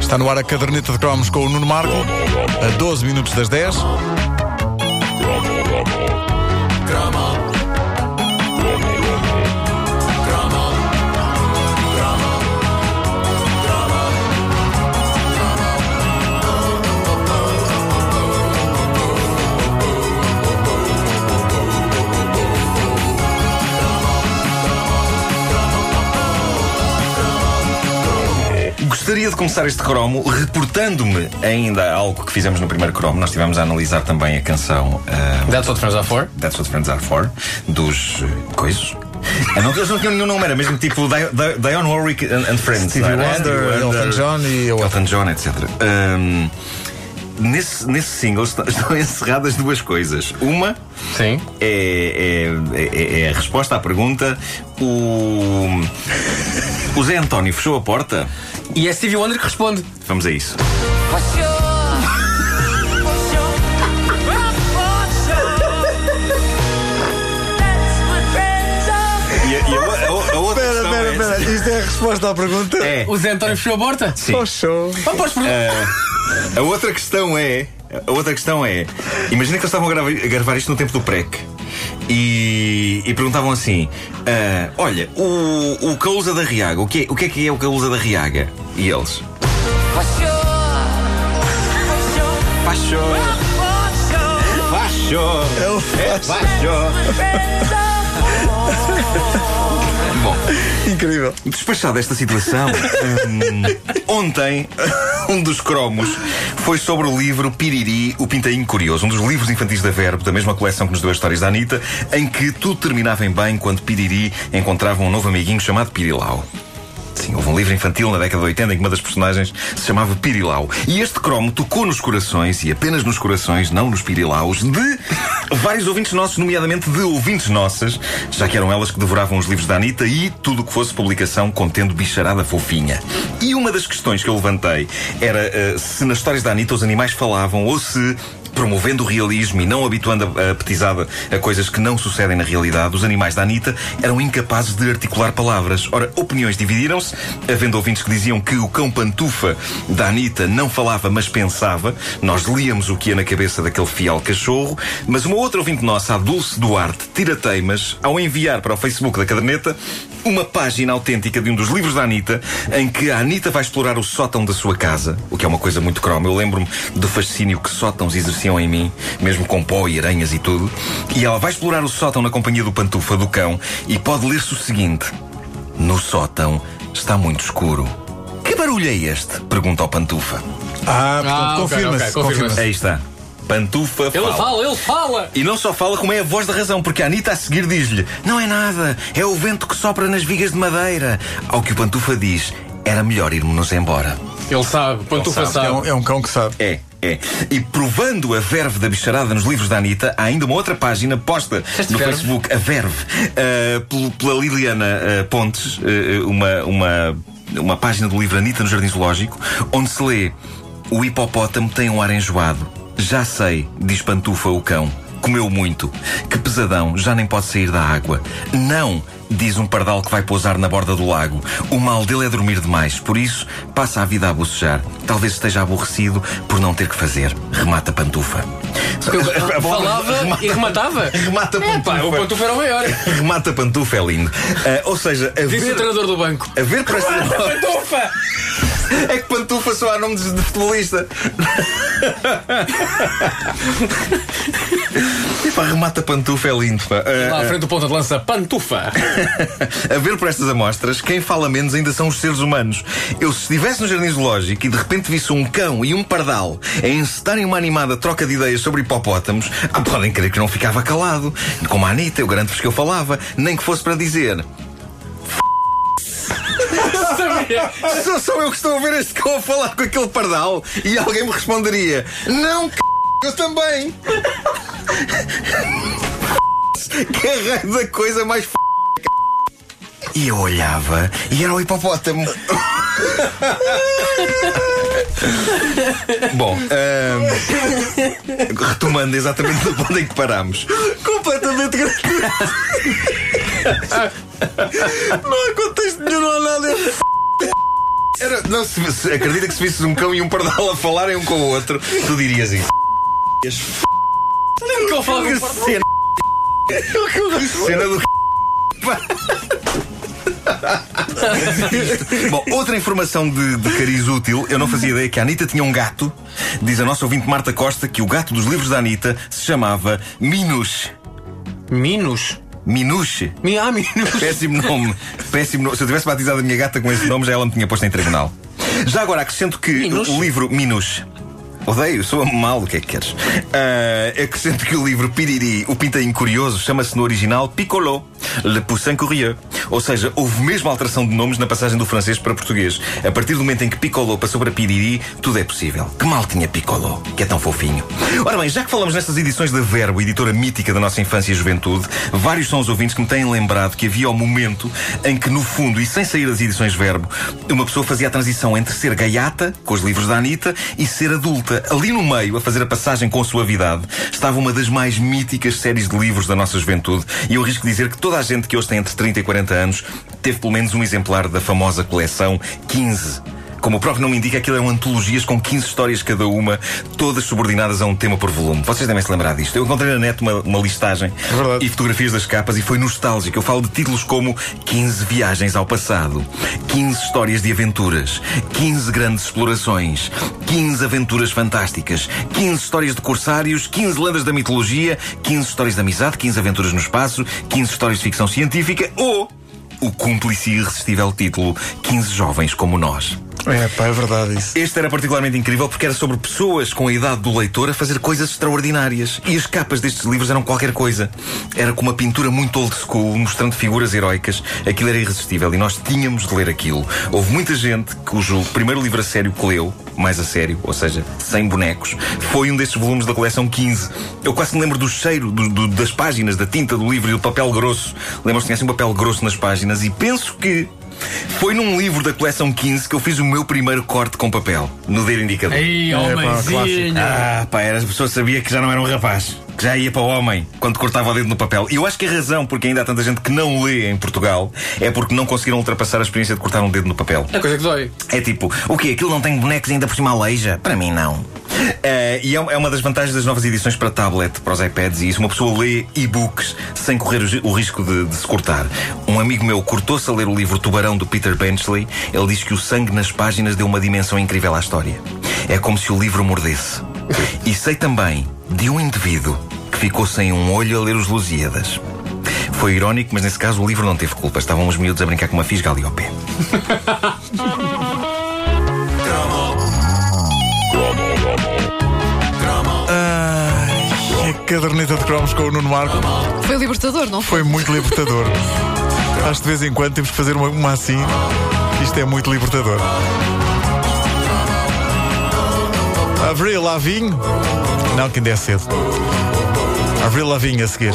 Está no ar a caderneta de cromos com o Nuno Marco, a 12 minutos das 10. Gostaria de começar este cromo reportando-me ainda a algo que fizemos no primeiro cromo. Nós estivemos a analisar também a canção uh, That's what friends are for. That's What Friends Are For, dos uh, coisos. Ah, não, eles não tinham nenhum nome, era mesmo tipo Di- Di- Dionne Warwick and, and Friends. Stevie? Wonder, Elton John e Elton John, etc. Ahm, nesse, nesse single estão, estão encerradas duas coisas. Uma Sim. é, é, é- é a resposta à pergunta: o, o Zé António fechou a porta? E é Stevie Wonder que responde. Vamos a isso. Isto é a resposta à pergunta? É. O Zé António fechou a porta? Sim. Oh, show. Vamos para os perguntas. A outra questão é. A outra questão é. Imagina que eles estavam a gravar, a gravar isto no tempo do PREC. E, e perguntavam assim: ah, Olha, o, o Calusa da Riaga, o que, é, o que é que é o Calusa da Riaga? E eles: Fachou, fachou, É o é fachou. Bom, Incrível. Despachada esta situação, hum, ontem um dos cromos foi sobre o livro Piriri, o Pintainho Curioso, um dos livros infantis da Verbo, da mesma coleção que nos deu as histórias da Anitta, em que tudo terminava em bem quando Piriri encontrava um novo amiguinho chamado Pirilau. Sim, houve um livro infantil na década de 80 em que uma das personagens se chamava Pirilau. E este cromo tocou nos corações, e apenas nos corações, não nos Pirilaus, de vários ouvintes nossos, nomeadamente de ouvintes nossas, já que eram elas que devoravam os livros da Anitta e tudo o que fosse publicação contendo bicharada fofinha. E uma das questões que eu levantei era eh, se nas histórias da Anitta os animais falavam ou se promovendo o realismo e não habituando a, a petizada a coisas que não sucedem na realidade, os animais da Anitta eram incapazes de articular palavras. Ora, opiniões dividiram-se, havendo ouvintes que diziam que o cão pantufa da Anitta não falava, mas pensava. Nós líamos o que ia na cabeça daquele fiel cachorro, mas uma outra ouvinte nossa, a Dulce Duarte, tira teimas, ao enviar para o Facebook da caderneta uma página autêntica de um dos livros da Anitta, em que a Anitta vai explorar o sótão da sua casa, o que é uma coisa muito croma. Eu lembro-me do fascínio que sótãos exerciam em mim, mesmo com pó e aranhas e tudo. E ela vai explorar o sótão na companhia do pantufa, do cão, e pode ler-se o seguinte: No sótão está muito escuro. Que barulho é este? Pergunta ao pantufa. Ah, portanto, Ah, confirma-se. ok, confirma-se. confirma-se. Aí está. Pantufa Ele fala, ele fala. E não só fala como é a voz da razão, porque a Anitta a seguir diz-lhe: Não é nada, é o vento que sopra nas vigas de madeira. Ao que o Pantufa diz: Era melhor irmos-nos embora. Ele sabe. Pantufa Ele sabe. É um, sabe. é um cão que sabe. É, é. E provando a verve da bicharada nos livros da Anitta, há ainda uma outra página posta Disseste no verve? Facebook, a verve, pel- pela Liliana ah, Pontes, ah, uma, uma, uma página do livro Anitta no Jardim Zoológico, onde se lê: O hipopótamo tem um ar enjoado. Já sei, diz Pantufa o cão. Comeu muito. Que pesadão, já nem pode sair da água. Não, diz um pardal que vai pousar na borda do lago. O mal dele é dormir demais, por isso passa a vida a bocejar. Talvez esteja aborrecido por não ter que fazer. Remata Pantufa. A palavra Falava remata- e rematava. Remata É, pá, o Pantufa. Pantufa era o maior. Remata Pantufa é lindo. Ah, ou seja, a Disse o ver, treinador do banco. a ver para. Pantufa! É que Pantufa só há nome de, futebolista. Epá, remata Pantufa é lindo. Pá. Lá à frente do ponta de lança, Pantufa. A ver por estas amostras, quem fala menos ainda são os seres humanos. Eu, se estivesse no jardim zoológico e de repente visse um cão e um pardal a encetarem uma animada troca de ideias sobre hipopótamos, ah, podem crer que não ficava calado. Como a Anitta, eu garanto-vos que eu falava, nem que fosse para dizer. Sabia? Sou só eu que estou a ver este cão a falar com aquele pardal e alguém me responderia: Não, c... eu também. que raio da coisa mais f... E eu olhava e era o hipopótamo. Bom, retomando exatamente do ponto em que parámos. Completamente gratuito. não há contexto nenhum, não há nada. Era, não, se, se- acredita que se visses um cão e um pardal a falarem um com o outro, tu dirias isso. Nunca eu falo Que cena. Que cena do. Bom, outra informação de, de cariz útil, eu não fazia ideia que a Anitta tinha um gato. Diz a nossa ouvinte Marta Costa que o gato dos livros da Anitta se chamava. Minus? Minuche. Mi- Ah, minus. Péssimo nome. Péssimo nome. Se eu tivesse batizado a minha gata com esse nome, já ela me tinha posto em tribunal. Já agora acrescento que Minuche? o livro Minuche. Odeio, sou mal, o que é que queres? Ah, acrescento que o livro Piriri, o Pintainho Curioso, chama-se no original Piccolo, Le Poussin Curieux. Ou seja, houve mesmo alteração de nomes na passagem do francês para português. A partir do momento em que Piccolo passou para Piriri, tudo é possível. Que mal tinha Piccolo, que é tão fofinho. Ora bem, já que falamos nestas edições da Verbo, editora mítica da nossa infância e juventude, vários são os ouvintes que me têm lembrado que havia o momento em que, no fundo, e sem sair das edições Verbo, uma pessoa fazia a transição entre ser gaiata, com os livros da Anitta, e ser adulta. Ali no meio, a fazer a passagem com suavidade, estava uma das mais míticas séries de livros da nossa juventude, e eu arrisco dizer que toda a gente que hoje tem entre 30 e 40 anos teve pelo menos um exemplar da famosa coleção 15. Como o próprio nome indica, aquilo eram antologias com 15 histórias cada uma, todas subordinadas a um tema por volume. Vocês devem se lembrar disto. Eu encontrei na net uma, uma listagem verdade. e fotografias das capas e foi nostálgico. Eu falo de títulos como 15 viagens ao passado, 15 histórias de aventuras, 15 grandes explorações, 15 aventuras fantásticas, 15 histórias de corsários, 15 lendas da mitologia, 15 histórias de amizade, 15 aventuras no espaço, 15 histórias de ficção científica ou o cúmplice e irresistível título 15 jovens como nós. É, pá, é verdade isso. Este era particularmente incrível porque era sobre pessoas com a idade do leitor a fazer coisas extraordinárias. E as capas destes livros eram qualquer coisa. Era com uma pintura muito old school, mostrando figuras heroicas. Aquilo era irresistível e nós tínhamos de ler aquilo. Houve muita gente cujo primeiro livro a sério que leu, mais a sério, ou seja, sem bonecos, foi um destes volumes da coleção 15. Eu quase me lembro do cheiro do- do- das páginas, da tinta do livro e do papel grosso. Lembro-se que tinha assim um papel grosso nas páginas e penso que. Foi num livro da coleção 15 que eu fiz o meu primeiro corte com papel, no dedo indicador. Ei, pá, homenzinho. Ah, pá, era, a pessoa sabia que já não era um rapaz. Que já ia para o homem quando cortava o dedo no papel. E eu acho que a razão porque ainda há tanta gente que não lê em Portugal é porque não conseguiram ultrapassar a experiência de cortar um dedo no papel. É coisa que dói. É tipo, o quê? Aquilo não tem bonecos e ainda por cima aleija? Para mim, não. Eh, e é é uma das vantagens das novas edições para tablet, para os iPads e isso. Uma pessoa lê e-books sem correr o, o risco de, de se cortar. Um amigo meu cortou-se a ler o livro Tubarão do Peter Benchley. Ele diz que o sangue nas páginas deu uma dimensão incrível à história. É como se o livro mordesse. E sei também de um indivíduo que ficou sem um olho a ler os Lusíadas. Foi irónico, mas nesse caso o livro não teve culpa. Estavam os miúdos a brincar com uma fisga ali ao pé. caderneta de cromos com o Nuno Marco Foi libertador, não foi? foi muito libertador. Acho que de vez em quando temos que fazer uma, uma assim. Isto é muito libertador. Avril Lavigne. Não, que ainda é cedo. Avril Lavigne a seguir.